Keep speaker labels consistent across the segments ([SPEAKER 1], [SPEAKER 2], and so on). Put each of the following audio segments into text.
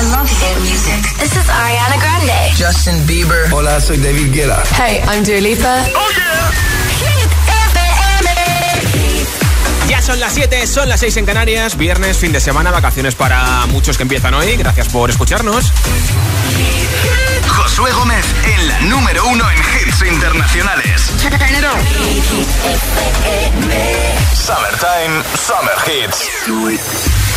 [SPEAKER 1] I love hit music.
[SPEAKER 2] This is Ariana Grande.
[SPEAKER 3] Justin Bieber.
[SPEAKER 4] Hola, soy David Guetta.
[SPEAKER 5] Hey, I'm Dua Lipa.
[SPEAKER 2] Oh yeah. Hit FM.
[SPEAKER 6] Ya son las 7, son las 6 en Canarias, viernes, fin de semana, vacaciones para muchos que empiezan hoy. Gracias por escucharnos.
[SPEAKER 7] Josué Gómez en la número uno en hits internacionales. Summertime, Summer Hits.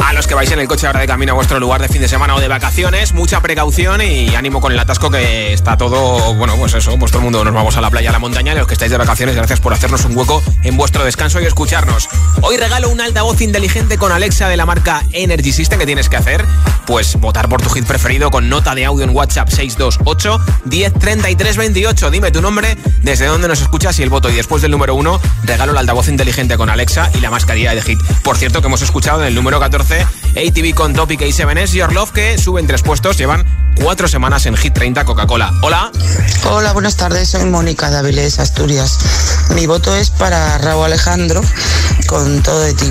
[SPEAKER 6] A los que vais en el coche ahora de camino a vuestro lugar de fin de semana o de vacaciones, mucha precaución y ánimo con el atasco que está todo, bueno, pues eso, pues todo el mundo nos vamos a la playa, a la montaña y los que estáis de vacaciones, gracias por hacernos un hueco en vuestro descanso y escucharnos. Hoy regalo un altavoz inteligente con Alexa de la marca Energy System que tienes que hacer, pues votar por tu hit preferido con nota de audio en WhatsApp 628 1033 28. Dime tu nombre, desde dónde nos escuchas y el voto y después del número uno regalo el altavoz inteligente con Alexa y la mascarilla de hit. Por cierto que hemos escuchado en el número 14 ATV con Topic y 7S Your Love que suben tres puestos, llevan cuatro semanas en Hit 30 Coca-Cola. Hola.
[SPEAKER 8] Hola, buenas tardes, soy Mónica de Avilés, Asturias. Mi voto es para Raúl Alejandro con todo de ti.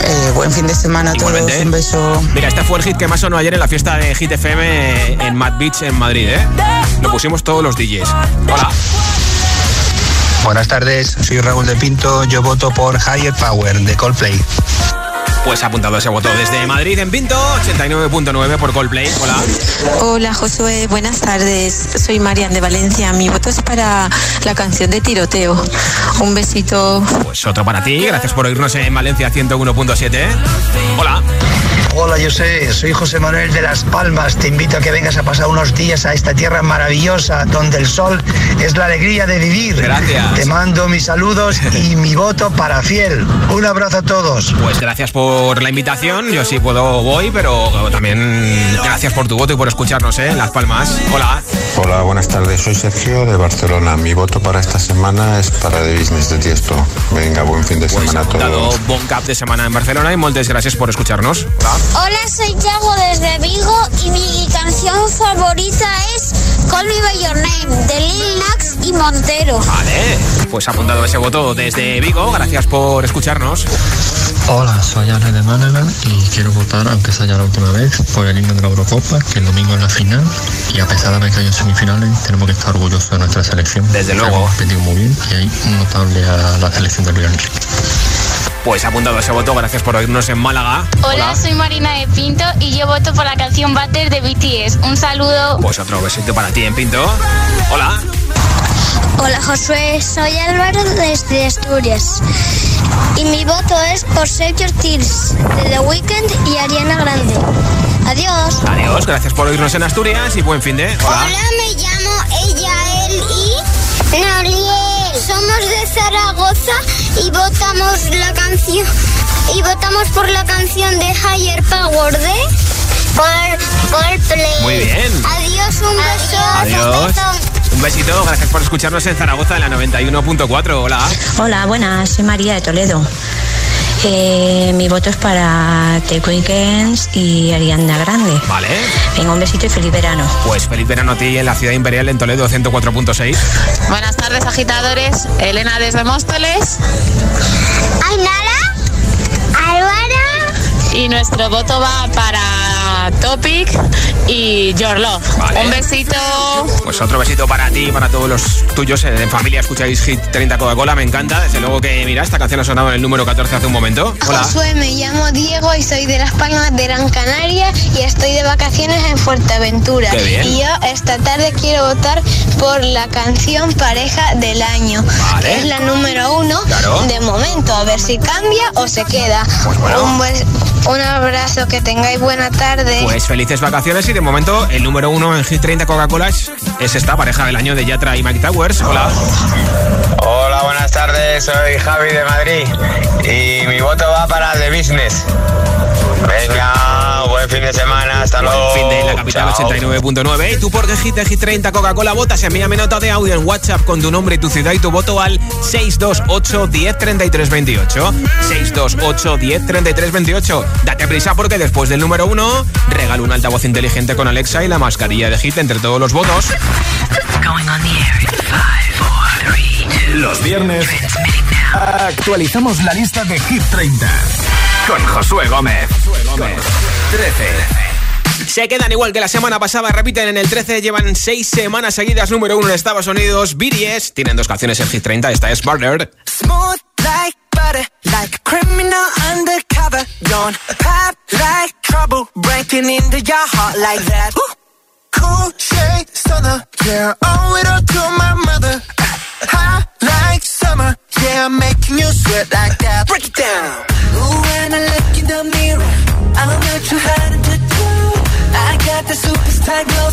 [SPEAKER 8] Eh, buen fin de semana a todos,
[SPEAKER 6] Igualmente.
[SPEAKER 8] un beso.
[SPEAKER 6] Mira, este fue el hit que más sonó ayer en la fiesta de Hit FM en Mad Beach en Madrid, ¿eh? Lo pusimos todos los DJs. Hola.
[SPEAKER 9] Buenas tardes, soy Raúl de Pinto, yo voto por Higher Power de Coldplay.
[SPEAKER 6] Pues apuntado ese voto desde Madrid en Pinto, 89.9 por Coldplay. Hola.
[SPEAKER 10] Hola Josué, buenas tardes. Soy Marian de Valencia. Mi voto es para la canción de tiroteo. Un besito.
[SPEAKER 6] Pues otro para ti, gracias por oírnos en Valencia 101.7. Hola.
[SPEAKER 11] Hola, yo sé, soy José Manuel de Las Palmas. Te invito a que vengas a pasar unos días a esta tierra maravillosa donde el sol es la alegría de vivir.
[SPEAKER 6] Gracias.
[SPEAKER 11] Te mando mis saludos y mi voto para fiel. Un abrazo a todos.
[SPEAKER 6] Pues gracias por la invitación. Yo sí puedo voy, pero también gracias por tu voto y por escucharnos, ¿eh? En Las Palmas. Hola.
[SPEAKER 12] Hola, buenas tardes. Soy Sergio de Barcelona. Mi voto para esta semana es para The Business de Tiesto. Venga, buen fin de semana a
[SPEAKER 6] Dado
[SPEAKER 12] todos.
[SPEAKER 6] bon cap de semana en Barcelona y muchas gracias por escucharnos. Hola.
[SPEAKER 13] Hola, soy Yago desde Vigo y mi canción favorita es Call Me By Your Name de Lil Nas y Montero.
[SPEAKER 6] Vale, pues apuntado ese voto desde Vigo. Gracias por escucharnos.
[SPEAKER 14] Hola, soy Ana de Málaga y quiero votar, aunque sea ya la última vez, por el himno de la Eurocopa, que el domingo es la final. Y a pesar de haber caído en semifinales, tenemos que estar orgullosos de nuestra selección.
[SPEAKER 6] Desde luego.
[SPEAKER 14] Hemos competido muy bien y hay un notable a la selección de Luis Enrique.
[SPEAKER 6] Pues apuntado ese voto. Gracias por oírnos en Málaga.
[SPEAKER 15] Hola, soy Marina de Pinto y yo voto por la canción Butter de BTS. Un saludo.
[SPEAKER 6] Pues otro besito para ti en Pinto. Hola.
[SPEAKER 13] Hola Josué, soy Álvaro desde Asturias y mi voto es por Save Your Tears de The Weeknd y Ariana Grande. Adiós.
[SPEAKER 6] Adiós, gracias por oírnos en Asturias y buen fin de. Hola.
[SPEAKER 13] me llamo ella, él y Noriel. Somos de Zaragoza y votamos la canción y votamos por la canción de Higher Power de por Coldplay.
[SPEAKER 6] Muy bien.
[SPEAKER 13] Adiós, un beso.
[SPEAKER 6] Adiós. Un besito, gracias por escucharnos en Zaragoza en la 91.4. Hola.
[SPEAKER 16] Hola, buenas, soy María de Toledo. Eh, mi voto es para The Weekends y Ariana Grande.
[SPEAKER 6] Vale.
[SPEAKER 16] Venga, un besito y feliz verano.
[SPEAKER 6] Pues feliz verano a ti en la ciudad imperial en Toledo 104.6.
[SPEAKER 17] Buenas tardes, agitadores. Elena desde Móstoles.
[SPEAKER 13] Ainara, Álvaro.
[SPEAKER 17] Y nuestro voto va para Topic y Your Love.
[SPEAKER 6] Vale.
[SPEAKER 17] Un besito.
[SPEAKER 6] Pues otro besito para ti y para todos los tuyos. eh, En familia escucháis Hit 30 Coca-Cola, me encanta. Desde luego que, mira, esta canción ha sonado en el número 14 hace un momento. Hola.
[SPEAKER 13] Josué, me llamo Diego y soy de Las Palmas de Gran Canaria y estoy de vacaciones en Fuerteventura.
[SPEAKER 6] Qué bien.
[SPEAKER 13] Y yo esta tarde quiero votar por la canción Pareja del Año,
[SPEAKER 6] Vale.
[SPEAKER 13] que es la número uno
[SPEAKER 6] Claro.
[SPEAKER 13] de momento, a ver si cambia o se queda.
[SPEAKER 6] Pues bueno.
[SPEAKER 13] un, buen- un abrazo, que tengáis buena tarde.
[SPEAKER 6] Pues felices vacaciones y de momento el número uno en Hit 30 Coca-Cola es, es esta pareja del año de Yatra y Mike Towers. Hola.
[SPEAKER 18] Hola, buenas tardes, soy Javi de Madrid y mi voto va para The Business. Venga, buen fin de semana, hasta luego.
[SPEAKER 6] Fin de la capital
[SPEAKER 18] Chao.
[SPEAKER 6] 89.9. ¿Y tú por qué Hit de Hit 30 Coca-Cola votas? Envíame nota de audio en WhatsApp con tu nombre y tu ciudad y tu voto al 628 10 33 28. 628 10 33 28. Date prisa porque después del número uno regalo un altavoz inteligente con Alexa y la mascarilla de Hit entre todos los votos.
[SPEAKER 7] Los viernes actualizamos la lista de Hit 30 con Josué Gómez. Josué Gómez. 13.
[SPEAKER 6] Se quedan igual que la semana pasada, repiten en el 13, llevan 6 semanas seguidas número 1 en Estados Unidos. BTS tienen dos canciones en Hit 30, esta es Murder.
[SPEAKER 4] Smooth like butter, like a criminal undercover. Don't pop like trouble, breaking into your heart like that. Cool shade stunner, yeah, owe it all to my mother. Hot like summer, yeah, I'm making you sweat like that. Break it down. Ooh, when I look in the mirror,
[SPEAKER 6] 못하고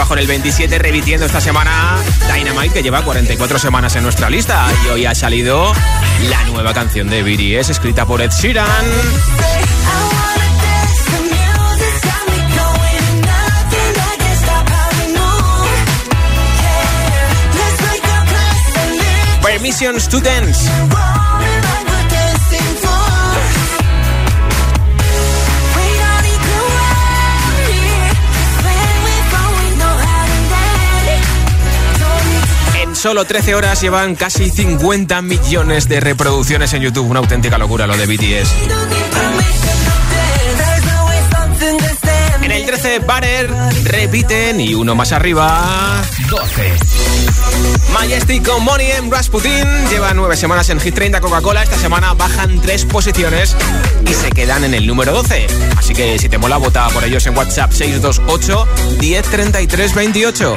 [SPEAKER 6] un poquito más abajo en el 27, repitiendo esta semana Dynamite, que lleva 44 semanas en nuestra lista. Y hoy ha salido la nueva canción de BTS, escrita por Ed Sheeran. Permissions to Dance. Solo 13 horas llevan casi 50 millones de reproducciones en YouTube. Una auténtica locura lo de BTS. En el 13, Banner repiten y uno más arriba, 12. Majestic con Money en Rasputin lleva nueve semanas en Hit 30 Coca-Cola. Esta semana bajan tres posiciones y se quedan en el número 12. Así que si te mola, vota por ellos en WhatsApp 628 1033 28.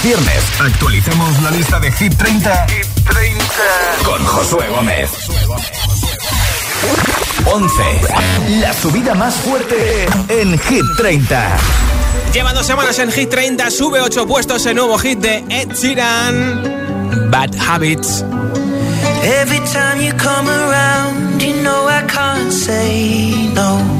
[SPEAKER 7] los viernes actualicemos la lista de Hit 30, Hit 30. con Josué Gómez. 11. La subida más fuerte en Hit 30.
[SPEAKER 6] Lleva dos semanas en Hit 30, sube 8 puestos el nuevo hit de Ed Sheeran, Bad Habits.
[SPEAKER 1] Every time you come around, you know I can't say no.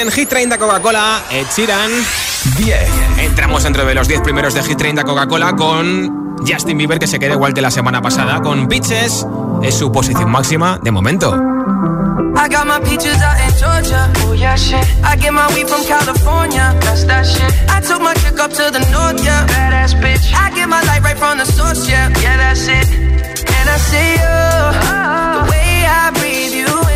[SPEAKER 6] En Hit 30 Coca-Cola, Ed Sheeran. 10. Entramos dentro de los 10 primeros de Hit 30 Coca-Cola con Justin Bieber, que se queda igual que la semana pasada. Con Bitches, es su posición máxima de momento.
[SPEAKER 1] I got my peaches out in Georgia. Oh yeah, shit. I get my weed from California. That's that shit. I took my chick up to the north, yeah. Badass bitch. I get my light right from the source, yeah. Yeah, that's it. And I see you. The way I breathe you in.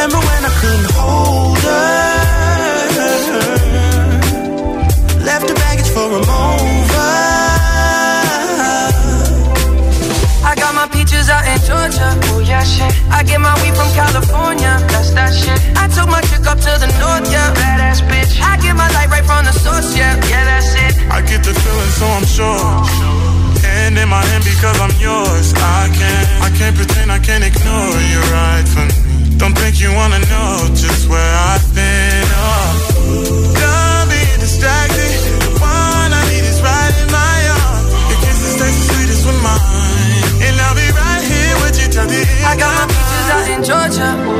[SPEAKER 4] Remember when I couldn't hold her? Left the baggage for a mover.
[SPEAKER 1] I got my peaches out in Georgia. Oh yeah, shit. I get my weed from California. That's that shit. I took my
[SPEAKER 4] you wanna know just where I've been. Oh. Done being distracted. The one I need is right in my arms. Your kisses taste the sweetest with mine, and I'll be right here with you till the end.
[SPEAKER 1] I got my peaches out in Georgia.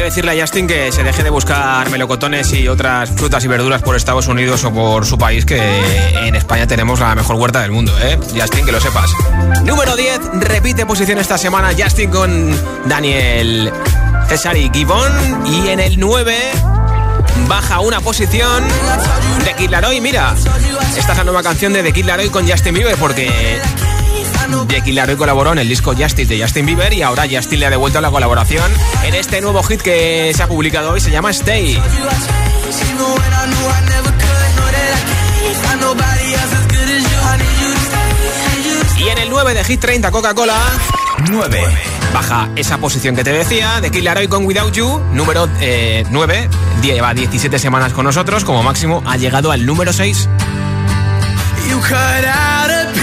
[SPEAKER 6] Decirle a Justin que se deje de buscar melocotones y otras frutas y verduras por Estados Unidos o por su país, que en España tenemos la mejor huerta del mundo, ¿eh? Justin, que lo sepas. Número 10, repite posición esta semana Justin con Daniel César y Gibbon. Y en el 9 baja una posición de Kid Laroi. Mira, esta es la nueva canción de The Kid Laroi con Justin Bieber porque Kid Laroi colaboró en el disco Justice de Justin Bieber y ahora Justin le ha devuelto la colaboración en este nuevo hit que se ha publicado hoy, se llama Stay. Y en el 9 de Hit 30 Coca-Cola 9 baja esa posición que te decía de Laroi con Without You, número eh, 9, lleva 17 semanas con nosotros, como máximo ha llegado al número 6.
[SPEAKER 4] You cut out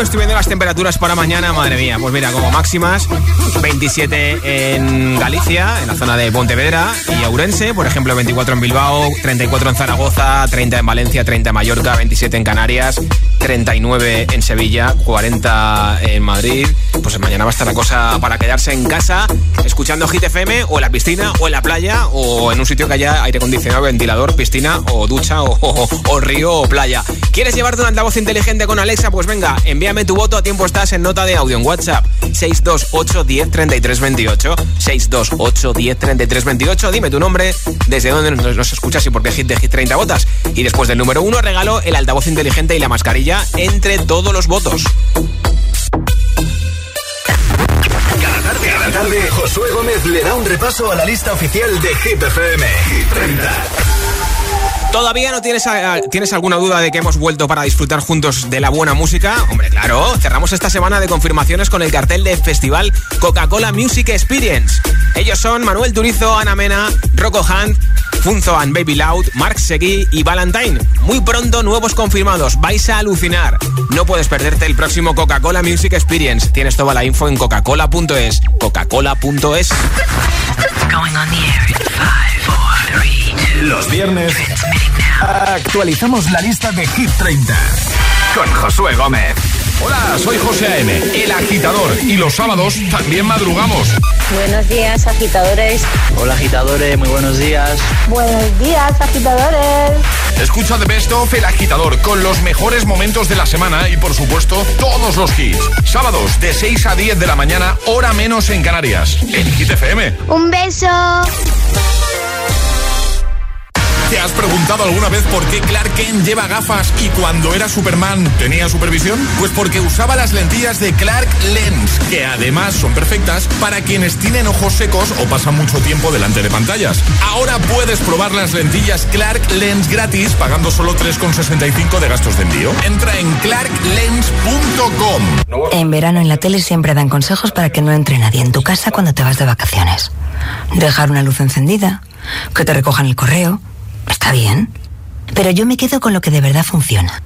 [SPEAKER 4] You,
[SPEAKER 6] estoy viendo las temperaturas para mañana, madre mía. Pues mira, como máximas, 27 en Galicia, en la zona de Pontevedra y Ourense, por ejemplo, 24 en Bilbao, 34 en Zaragoza, 30 en Valencia, 30 en Mallorca, 27 en Canarias, 39 en Sevilla, 40 en Madrid. Pues mañana va a estar la cosa para quedarse en casa, escuchando Hit FM, o en la piscina, o en la playa, o en un sitio que haya aire acondicionado, ventilador, piscina, o ducha, o, o río, o playa. ¿Quieres llevarte un altavoz inteligente con Alexa? Pues venga, envíame tu voto, a tiempo estás en nota de audio en WhatsApp. 628 10 33 28. 628 10 33 28. Dime tu nombre, desde dónde nos, escuchas y por qué hit de hit 30 votas. Y después del número 1 regalo el altavoz inteligente y la mascarilla entre todos los votos.
[SPEAKER 7] Cada tarde, cada tarde, Josué Gómez le da un repaso a la lista oficial de Hit FM. Hit 30.
[SPEAKER 6] ¿Todavía no tienes, tienes alguna duda de que hemos vuelto para disfrutar juntos de la buena música? Hombre, claro, cerramos esta semana de confirmaciones con el cartel del festival Coca-Cola Music Experience. Ellos son Manuel Turizo, Ana Mena, Rocco Hunt, Funzo and Baby Loud, Mark Seguí y Valentine. Muy pronto nuevos confirmados, vais a alucinar. No puedes perderte el próximo Coca-Cola Music Experience. Tienes toda la info en coca-cola.es. Coca-Cola.es.
[SPEAKER 7] Los viernes actualizamos la lista de Hit 30 con Josué Gómez.
[SPEAKER 5] Hola, soy José A.M., el agitador, y los sábados también madrugamos.
[SPEAKER 19] Buenos días, agitadores.
[SPEAKER 20] Hola, agitadores, muy buenos días.
[SPEAKER 19] Buenos días, agitadores.
[SPEAKER 5] Escucha The Best of El Agitador con los mejores momentos de la semana y, por supuesto, todos los hits. Sábados de 6 a 10 de la mañana, hora menos en Canarias, en Hit FM.
[SPEAKER 13] Un beso.
[SPEAKER 5] ¿Te has preguntado alguna vez por qué Clark Kent lleva gafas y cuando era Superman tenía supervisión? Pues porque usaba las lentillas de Clark Lens, que además son perfectas para quienes tienen ojos secos o pasan mucho tiempo delante de pantallas. Ahora puedes probar las lentillas Clark Lens gratis pagando solo 3,65 de gastos de envío. Entra en clarklens.com.
[SPEAKER 21] En verano en la tele siempre dan consejos para que no entre nadie en tu casa cuando te vas de vacaciones. Dejar una luz encendida, que te recojan el correo Está bien. Pero yo me quedo con lo que de verdad funciona.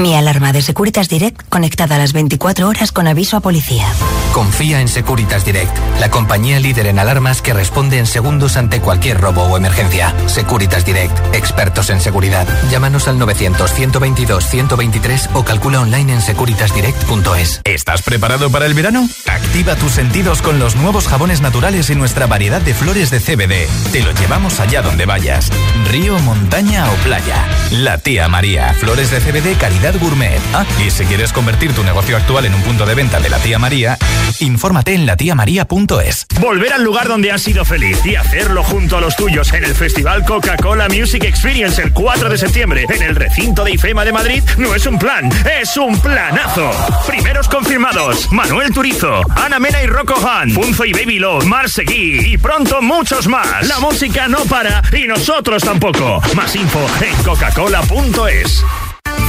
[SPEAKER 21] Mi alarma de Securitas Direct conectada a las 24 horas con aviso a policía.
[SPEAKER 22] Confía en Securitas Direct, la compañía líder en alarmas que responde en segundos ante cualquier robo o emergencia. Securitas Direct, expertos en seguridad. Llámanos al 900-122-123 o calcula online en securitasdirect.es.
[SPEAKER 7] ¿Estás preparado para el verano? Activa tus sentidos con los nuevos jabones naturales y nuestra variedad de flores de CBD. Te lo llevamos allá donde vayas. Río, montaña o playa. La tía María. Flores de CBD calidad gourmet. Ah, y si quieres convertir tu negocio actual en un punto de venta de la tía María, infórmate en latiamaría.es.
[SPEAKER 23] Volver al lugar donde has sido feliz y hacerlo junto a los tuyos en el Festival Coca-Cola Music Experience el 4 de septiembre en el recinto de IFEMA de Madrid no es un plan, es un planazo. Primeros confirmados: Manuel Turizo, Ana Mena y Rocco Han, Punzo y Baby Love, Mar Seguí y pronto muchos más. La música no para y nosotros tampoco. Más info en coca-cola.es.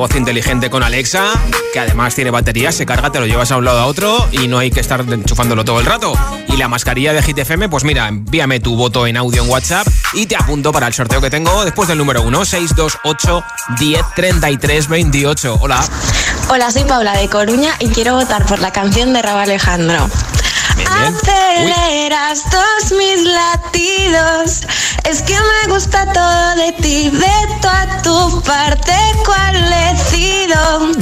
[SPEAKER 6] Altavoz inteligente con Alexa? Que además tiene batería, se carga, te lo llevas a un lado a otro y no hay que estar enchufándolo todo el rato. Y la mascarilla de Hit FM, pues mira, envíame tu voto en audio en WhatsApp y te apunto para el sorteo que tengo después del número 1, 628 1033 28. Hola.
[SPEAKER 17] Hola, soy Paula de Coruña y quiero votar por la canción de Raúl Alejandro. Aceleras todos mis latidos. Es que me gusta todo de ti, de toda tu parte cual decido.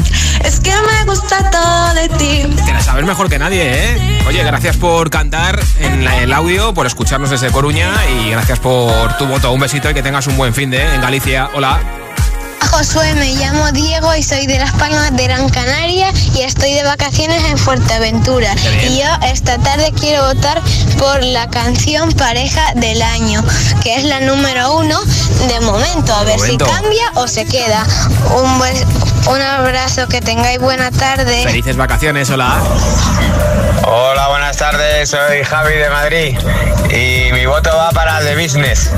[SPEAKER 17] Es que me gusta todo de ti.
[SPEAKER 6] Te la sabes mejor que nadie, ¿eh? Oye, gracias por cantar en el audio, por escucharnos desde Coruña y gracias por tu voto. Un besito y que tengas un buen fin de en Galicia. Hola.
[SPEAKER 13] Josué, me llamo Diego y soy de Las Palmas de Gran Canaria y estoy de vacaciones en Fuerteventura. Y yo esta tarde quiero votar por la canción Pareja del Año, que es la número uno de momento. A ver
[SPEAKER 6] Momento.
[SPEAKER 13] si cambia o se queda. Un, buen- un abrazo, que tengáis buena tarde.
[SPEAKER 6] Felices vacaciones, hola.
[SPEAKER 18] Hola, buenas tardes, soy Javi de Madrid y mi voto va para The Business.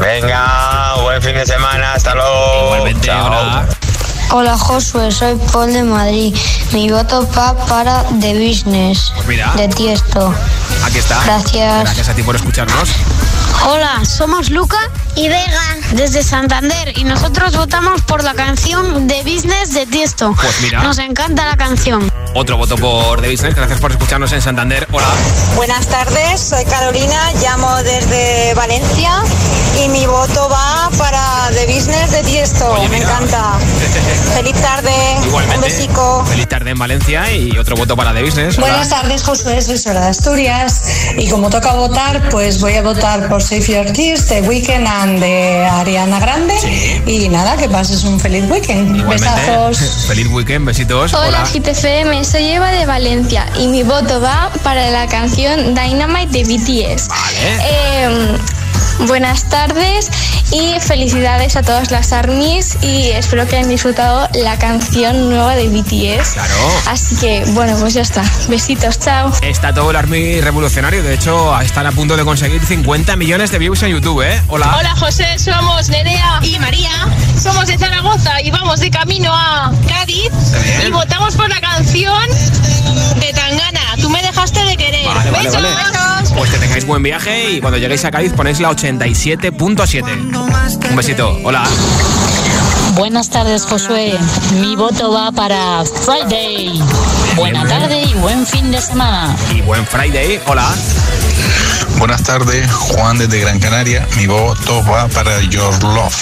[SPEAKER 18] Venga, buen fin de semana, hasta luego.
[SPEAKER 6] Igualmente, hola.
[SPEAKER 13] Hola Josué, soy Paul de Madrid. Mi voto va para The Business
[SPEAKER 6] Mira.
[SPEAKER 13] de Tiesto.
[SPEAKER 6] Aquí está.
[SPEAKER 13] Gracias.
[SPEAKER 6] Gracias a ti por escucharnos.
[SPEAKER 15] Hola, somos Luca y Vega desde Santander y nosotros votamos por la canción de Business de Tiesto.
[SPEAKER 6] Pues mira.
[SPEAKER 15] Nos encanta la canción.
[SPEAKER 6] Otro voto por The Business. Gracias por escucharnos en Santander. Hola.
[SPEAKER 24] Buenas tardes, soy Carolina, llamo desde Valencia y mi voto va para The Business de Tiesto. Me encanta. Feliz tarde, un
[SPEAKER 6] Igualmente.
[SPEAKER 24] besico.
[SPEAKER 6] Feliz tarde en Valencia y otro voto para The Business. Hola.
[SPEAKER 25] Buenas tardes, Josué, soy Sora de Asturias y como toca votar, pues voy a votar por Save Your Tears de Weekend and de Ariana Grande y nada, que pases un feliz weekend.
[SPEAKER 6] Igualmente.
[SPEAKER 25] Besazos.
[SPEAKER 6] Feliz weekend, besitos.
[SPEAKER 15] Hola,
[SPEAKER 6] Hola.
[SPEAKER 15] GTFM, soy Eva de Valencia y mi voto va para la canción Dynamite de BTS. Eh, buenas tardes y felicidades a todas las ARMYs y espero que hayan disfrutado la canción nueva de BTS.
[SPEAKER 6] Claro.
[SPEAKER 15] Así que, bueno, pues ya está. Besitos, chao.
[SPEAKER 6] Está todo el Army revolucionario. De hecho, están a punto de conseguir 50 millones de views en YouTube, ¿eh? Hola.
[SPEAKER 17] Hola José, somos Nerea y María. Somos de Zaragoza y vamos de camino a. y votamos por la canción de Tangana. Tú me dejaste de querer.
[SPEAKER 6] Vale, vale,
[SPEAKER 17] Besos.
[SPEAKER 6] vale. Pues que tengáis buen viaje y cuando lleguéis a Cádiz ponéis la 87.7. Un besito. Hola.
[SPEAKER 26] Buenas tardes, Josué. Mi voto va para Friday. Buena tarde y buen fin de semana.
[SPEAKER 6] Y buen Friday. Hola.
[SPEAKER 27] Buenas tardes, Juan desde Gran Canaria. Mi voto va para Your Love.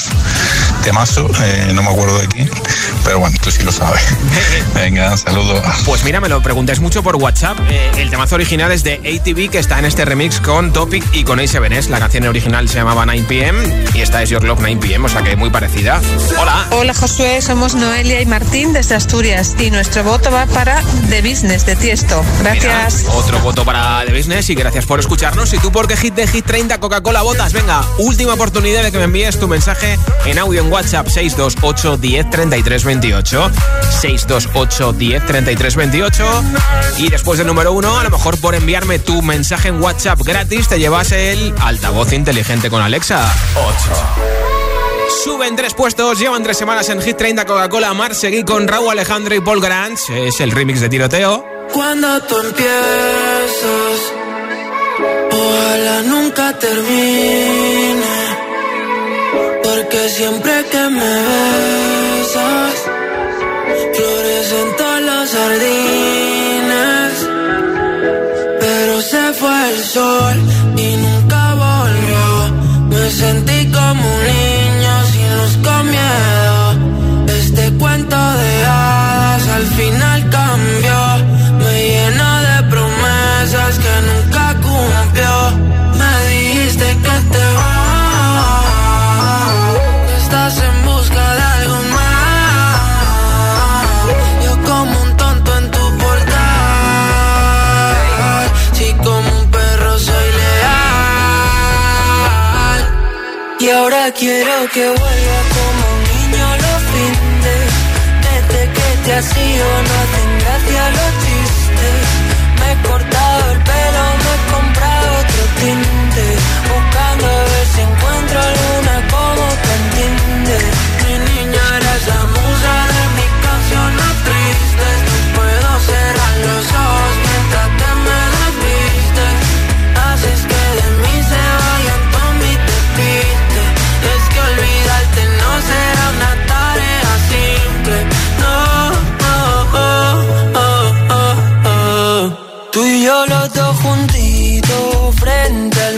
[SPEAKER 27] Temazo, eh, no me acuerdo de quién, pero bueno, tú sí lo sabes. Venga, saludos.
[SPEAKER 6] Pues mira, me lo preguntáis mucho por WhatsApp. Eh, el temazo original es de ATV, que está en este remix con Topic y con A7S. La canción original se llamaba 9pm y esta es Your Love 9pm, o sea que muy parecida. Hola.
[SPEAKER 28] Hola Josué, somos Noelia y Martín desde Asturias y nuestro voto va para The Business de Tiesto. Gracias.
[SPEAKER 6] Mira, otro voto para The Business y gracias por escucharnos. ¿Y tú por qué hit de Hit 30 Coca-Cola votas? Venga, última oportunidad de que me envíes tu mensaje en audio en WhatsApp 628 10 33 28. 628 10 33 28. Y después del número uno, a lo mejor por enviarme tu mensaje en WhatsApp gratis, te llevas el altavoz inteligente con Alexa. 8. Suben tres puestos, llevan tres semanas en Hit 30 Coca-Cola Mar. Seguí con Raúl Alejandro y Paul Grant. Es el remix de tiroteo.
[SPEAKER 1] Cuando tú empiezas, ojalá nunca termine. Porque siempre que me besas, jardines. Pero se fue el sol y nunca volvió. Me sentí como un niño sin luz con miedo. Este cuento de hadas al final cambió. Ahora quiero que vuelva como un niño lo finde. Desde que te has ido no hacen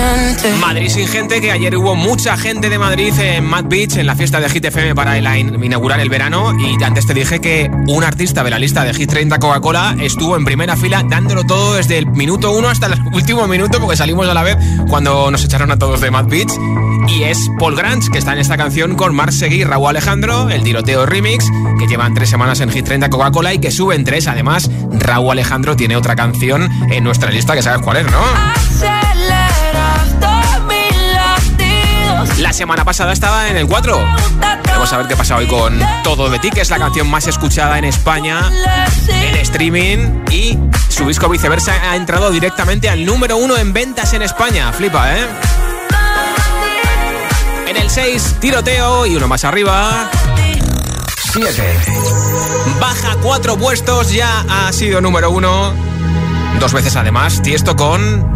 [SPEAKER 1] gente.
[SPEAKER 6] Madrid sin gente, que ayer hubo mucha gente de Madrid en Mad Beach, en la fiesta de Hit FM para el- inaugurar el verano. Y antes te dije que un artista de la lista de Hit 30 Coca-Cola estuvo en primera fila dándolo todo desde el minuto uno hasta el último minuto, porque salimos a la vez cuando nos echaron a todos de Mad Beach. Y es Paul Grange, que está en esta canción con Marc Seguí y Raúl Alejandro, el tiroteo remix, que llevan tres semanas en Hit 30 Coca-Cola y que suben tres. Además, Raúl Alejandro tiene otra canción en nuestra lista que sabes cuál es, ¿no? La semana pasada estaba en el 4. Vamos a ver qué pasa hoy con Todo de ti, que es la canción más escuchada en España en streaming. Y su disco viceversa ha entrado directamente al número uno en ventas en España. Flipa, ¿eh? En el 6, tiroteo y uno más arriba.
[SPEAKER 7] 7.
[SPEAKER 6] Baja cuatro puestos, ya ha sido número uno. Dos veces además, Tiesto con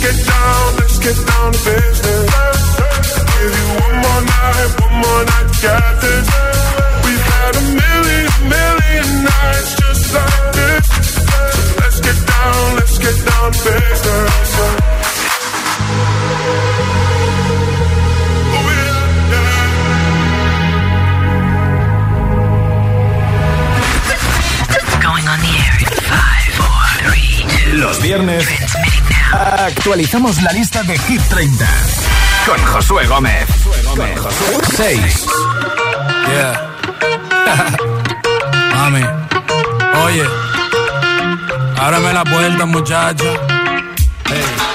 [SPEAKER 29] Let's get down, let's get down to business. Give you one more night, one more night, got this. We've had a million, million nights just like this. So let's get down, let's get down to business.
[SPEAKER 7] Los viernes actualizamos la lista de Hit 30 con Josué Gómez. Con Josué 6.
[SPEAKER 30] Yeah. Mami, oye, ábreme la puerta, muchacho. Hey.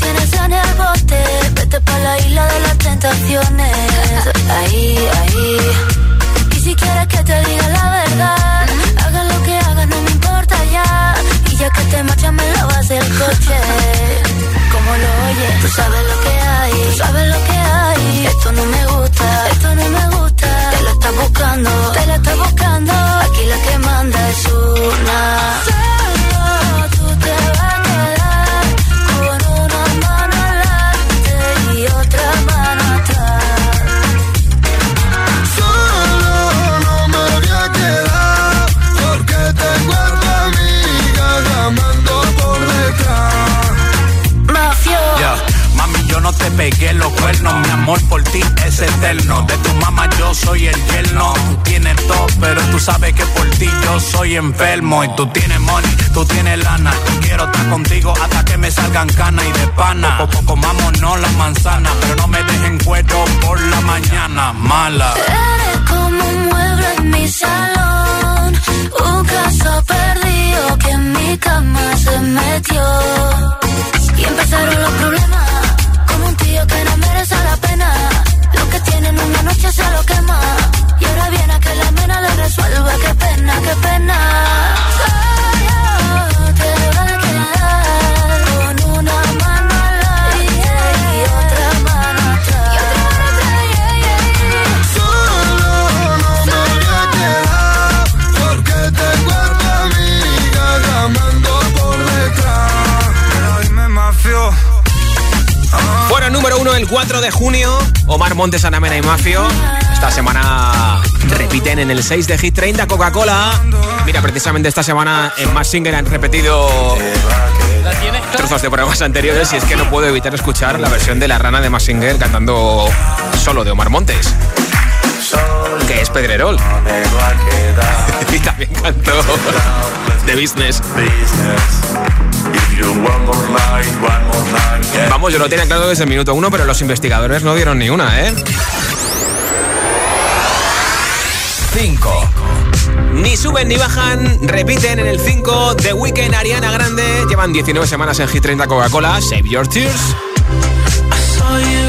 [SPEAKER 31] Tienes en el bote. Vete pa' la isla de las tentaciones. Ahí, ahí. Y si quieres que te diga la verdad,
[SPEAKER 30] soy enfermo. Y tú tienes money, tú tienes lana. Quiero estar contigo hasta que me salgan canas y de pana. Poco comámonos las manzanas, pero no me dejen cuero por la mañana. Mala.
[SPEAKER 31] Eres como un mueble en mi salón, un caso perdido que en mi cama se metió. Y empezaron los problemas, como un tío que no merece la pena. Lo que tiene en una noche se lo quema. Y ahora viene a que la mena le resuelva, qué pena, qué pena.
[SPEAKER 6] Número uno el 4 de junio, Omar Montes, Anamena y Mafio. Esta semana repiten en el 6 de Hit 30 Coca-Cola. Mira, precisamente esta semana en Más Singer han repetido trozos de programas anteriores y es que no puedo evitar escuchar la versión de la rana de Massinger cantando solo de Omar Montes. Que es Pedrerol. y también cantó The Business. Vamos, yo lo tenía claro desde el minuto uno, pero los investigadores no dieron ni una, ¿eh?
[SPEAKER 7] 5.
[SPEAKER 6] Ni suben ni bajan, repiten en el 5 The Weekend Ariana Grande. Llevan 19 semanas en Hit 30 Coca-Cola. Save Your Tears.
[SPEAKER 31] saw you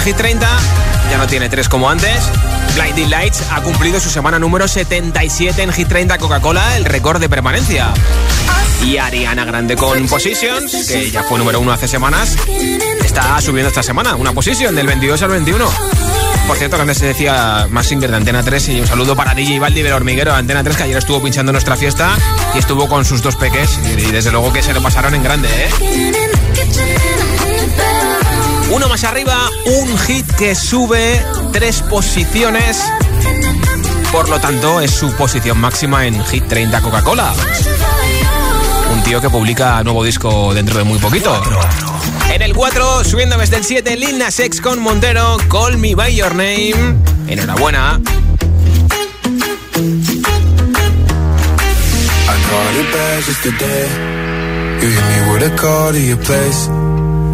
[SPEAKER 32] En Hit 30, ya no tiene tres como antes. Blinding Lights ha cumplido su semana número 77 en Hit 30 Coca-Cola, el récord de permanencia. Y Ariana Grande con Positions, que ya fue número uno hace semanas, está subiendo esta semana, una posición del 22 al 21. Por cierto, que antes se decía más singer de Antena 3 y un saludo para DJ Valdi del Hormiguero Antena 3 que ayer estuvo pinchando nuestra fiesta y estuvo con sus dos peques y, desde luego que se lo pasaron en grande, ¿eh? Uno más arriba, un hit que sube tres posiciones. Por lo tanto, es su posición máxima en Hit 30 Coca-Cola. Un tío que publica nuevo disco dentro de muy poquito. En el 4, subiendo desde el 7, Lil Nas X con Montero, Call Me By Your Name. Enhorabuena.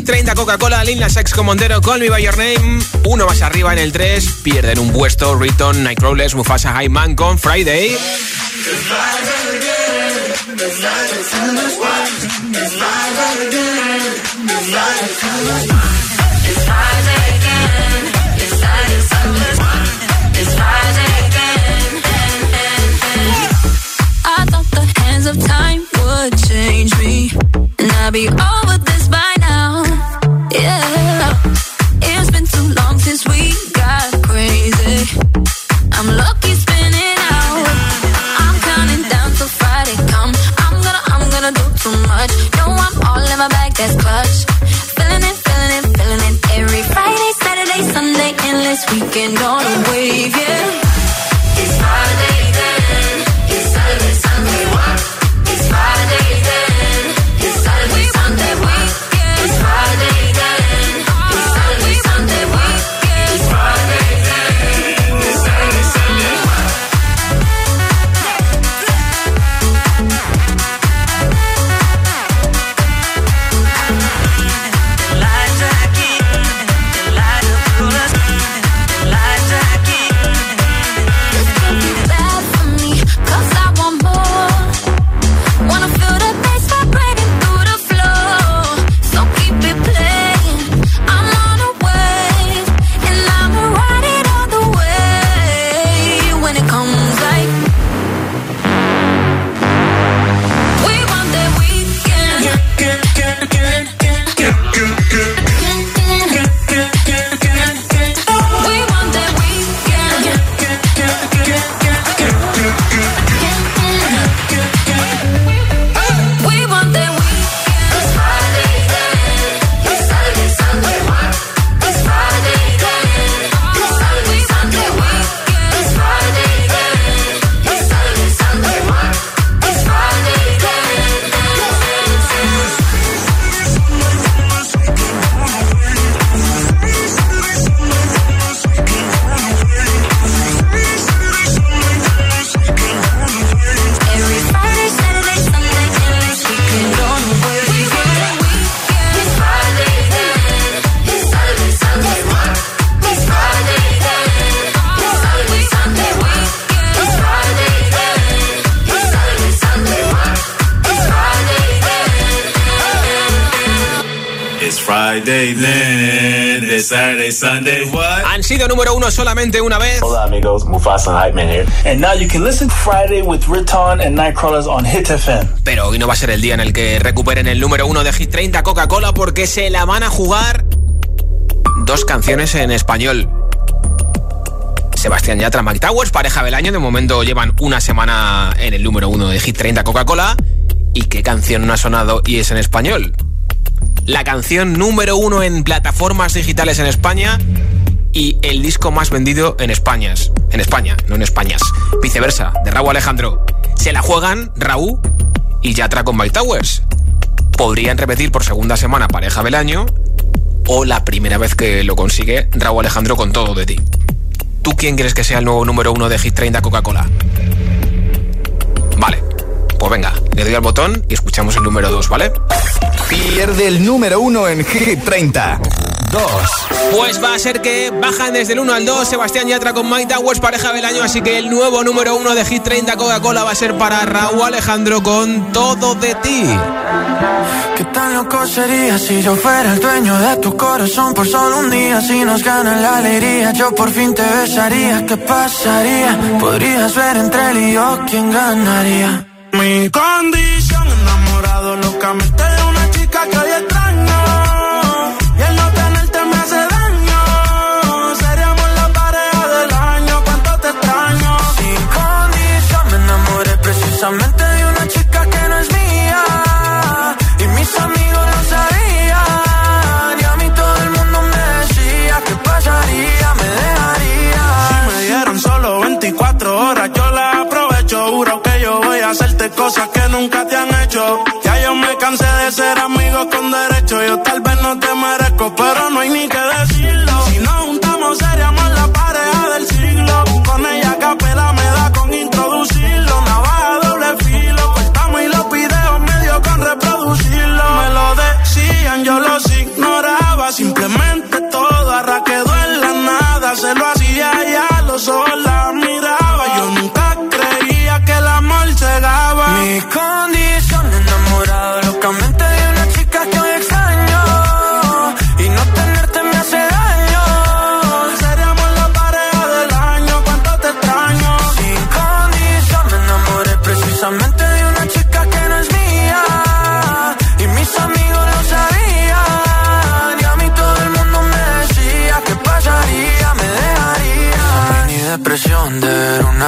[SPEAKER 32] Hit 30 Coca-Cola, Lil Nas X con Montero, Call Me By Your Name. Uno más arriba en el 3, pierden un puesto, Riton, Nightcrawlers, Mufasa Highman con Friday.
[SPEAKER 31] I thought the hands of time would change me, and be
[SPEAKER 6] sido número uno solamente una vez.
[SPEAKER 33] Hola amigos, Mufasa Hype Man here. And now you can listen Friday with Riton and Nightcrawlers on Hit FM.
[SPEAKER 6] Pero hoy no va a ser el día en el que recuperen el número uno de Hit 30 Coca-Cola porque se la van a jugar dos canciones en español. Sebastián Yatra, Mike Towers, pareja del año. De momento llevan una semana en el número uno de Hit 30 Coca-Cola. ¿Y qué canción no ha sonado y es en español? La canción número uno en plataformas digitales en España y el disco más vendido en España. En España, no en Españas. Viceversa, de Raúl Alejandro. Se la juegan Raúl y Yatra con Mike Towers. Podrían repetir por segunda semana pareja del año o la primera vez que lo consigue Raúl Alejandro con todo de ti. ¿Tú quién crees que sea el nuevo número uno de Hit 30 Coca-Cola? Vale, pues venga, le doy al botón y escuchamos el número 2, ¿vale?
[SPEAKER 7] Pierde el número uno en Hit 30. 2.
[SPEAKER 6] Pues va a ser que bajan desde el 1 al 2 Sebastián Yatra con Mike Towers, pareja del año Así que el nuevo número 1 de Hit 30 Coca-Cola va a ser para Raúl Alejandro con Todo de ti
[SPEAKER 1] ¿Qué tan loco sería si yo fuera el dueño de tu corazón por solo un día? Si nos gana la alegría, yo por fin te besaría. ¿Qué pasaría? Podrías ver entre él y yo quién ganaría. Mi condición enamorado locamente de una chica que hoy extraño. Cosas que nunca te han hecho. Ya yo me cansé de ser amigo con derecho. Yo tal vez no te merezco,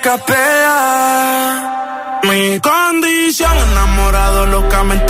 [SPEAKER 1] Capela. Mi condición enamorado locamente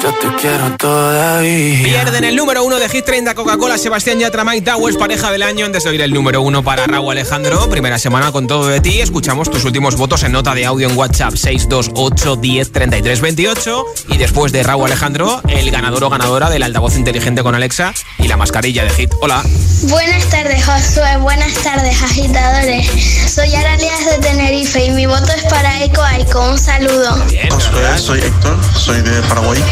[SPEAKER 1] Yo te quiero todavía.
[SPEAKER 6] Pierden el número uno de Hit 30 Coca-Cola, Sebastián Yatra, Mike Towers, pareja del año. Antes de oír el número uno para Raúl Alejandro, primera semana con todo de ti. Escuchamos tus últimos votos en nota de audio en WhatsApp 628 10 33 28. Y después de Raúl Alejandro, el ganador o ganadora del altavoz inteligente con Alexa y la mascarilla de Hit. Hola.
[SPEAKER 13] Buenas tardes, Josué. Buenas tardes, agitadores. Soy Aralias de Tenerife y mi voto es para Eco Aiko. Un saludo.
[SPEAKER 34] Josué, soy Héctor, soy de Paraguay.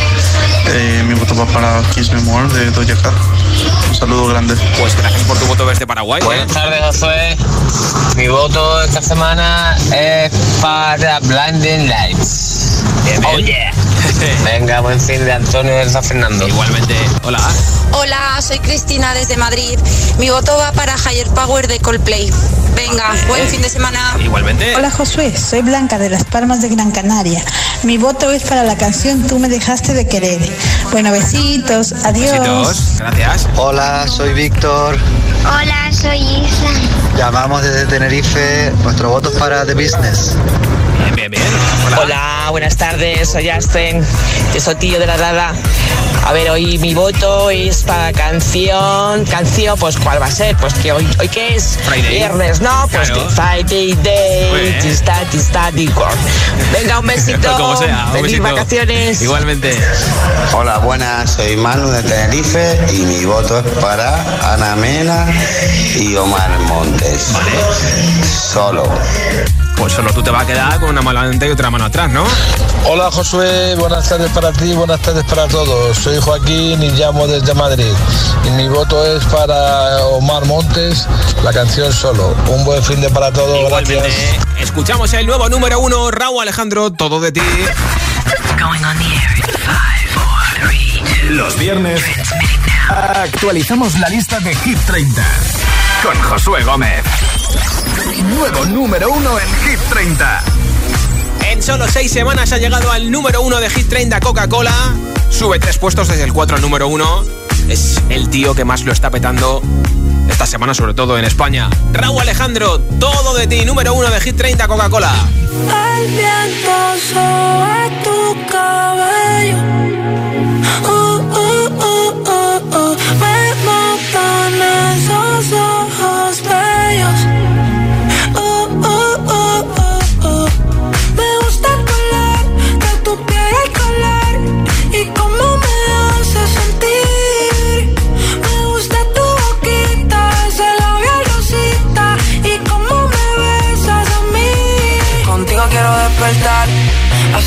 [SPEAKER 34] Eh, mi voto va para Kiss Me More de Doja Cat. Un saludo grande.
[SPEAKER 6] Pues gracias por tu voto desde Paraguay.
[SPEAKER 18] Buenas tardes, Josué. Mi voto esta semana es para Blinding Lights.
[SPEAKER 35] Oh yeah. Venga, buen fin de Antonio del San Fernando.
[SPEAKER 6] Igualmente. Hola.
[SPEAKER 36] Hola, soy Cristina desde Madrid. Mi voto va para Higher Power de Coldplay. Venga, buen fin de semana.
[SPEAKER 6] Igualmente.
[SPEAKER 37] Hola Josué, soy Blanca de Las Palmas de Gran Canaria. Mi voto es para la canción Tú me dejaste de querer. Bueno, besitos, adiós.
[SPEAKER 6] Besitos, gracias.
[SPEAKER 38] Hola, soy Víctor.
[SPEAKER 13] Hola, soy Isla.
[SPEAKER 38] Llamamos desde Tenerife. Nuestro voto es para The Business.
[SPEAKER 6] Bien, bien, bien.
[SPEAKER 18] Hola. buenas tardes, soy Aston, yo soy tío de la Dada. A ver, hoy mi voto es para canción, canción, pues ¿cuál va a ser? Pues que hoy, hoy qué es?
[SPEAKER 6] Friday.
[SPEAKER 18] Viernes, ¿no? Pues
[SPEAKER 6] Claro.
[SPEAKER 18] que Friday Day, tista, tista, digo. Venga, un besito.
[SPEAKER 6] Como sea, un
[SPEAKER 18] Feliz
[SPEAKER 6] besito.
[SPEAKER 18] vacaciones.
[SPEAKER 6] Igualmente.
[SPEAKER 38] Hola, buenas, soy Manu de Tenerife y mi voto es para Ana Mena y Omar Montes. Solo.
[SPEAKER 6] Pues solo tú te vas a quedar con una mano adelante y otra mano atrás, ¿no?
[SPEAKER 39] Hola Josué, buenas tardes para ti, buenas tardes para todos. Soy Joaquín y llamo desde Madrid. Y mi voto es para Omar Montes, la canción Solo. Un buen fin de para todos,
[SPEAKER 6] Igualmente.
[SPEAKER 39] gracias.
[SPEAKER 6] Escuchamos el nuevo número uno, Raúl Alejandro, todo de ti.
[SPEAKER 7] Los viernes actualizamos la lista de Hit 30 con Josué Gómez. Nuevo número uno en Hit 30.
[SPEAKER 6] En solo seis semanas ha llegado al número uno de Hit 30 Coca-Cola. Sube tres puestos desde el 4 al número uno. Es el tío que más lo está petando esta semana, sobre todo en España. Raúl Alejandro, todo de ti, número uno de Hit 30 Coca-Cola.
[SPEAKER 31] El viento sobre tu cabello. Uh, uh, uh, uh, uh. Me matan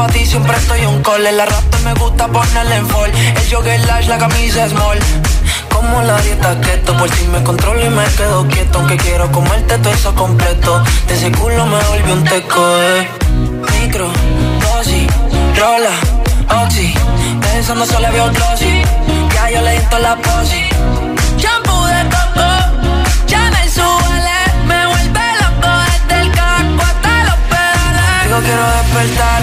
[SPEAKER 1] Sabe que pa' ti siempre estoy un call. La rap me gusta ponerle en fall. El jogger lash, la camisa small. Como la dieta keto, por si me controlo y me quedo quieto. Aunque quiero comerte todo eso completo. De ese culo me volvió un teco, eh. Micro, dosis, rola, oxi. Pensando solo había un glossy. Ya yo le di la posi.
[SPEAKER 31] Shampoo de coco, Chanel suele, me vuelve loco desde el caco hasta los pedales.
[SPEAKER 1] Digo quiero despertar,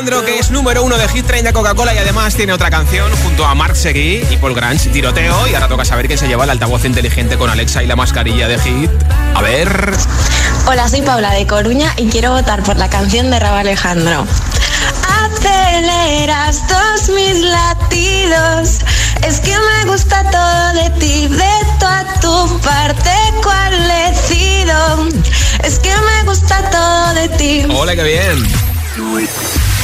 [SPEAKER 6] Alejandro, que es número uno de Hit 30 Coca-Cola y además tiene otra canción junto a Mark Seguí y Paul Grange, Tiroteo. Y ahora toca saber quién se lleva el altavoz inteligente con Alexa y la mascarilla de Hit. A ver.
[SPEAKER 40] Hola, soy Paula de Coruña y quiero votar por la canción de Raúl Alejandro.
[SPEAKER 17] Aceleras todos mis latidos. Es que me gusta todo de ti, de tu a tu parte, decido. Es que me gusta todo de ti.
[SPEAKER 6] Hola, qué bien.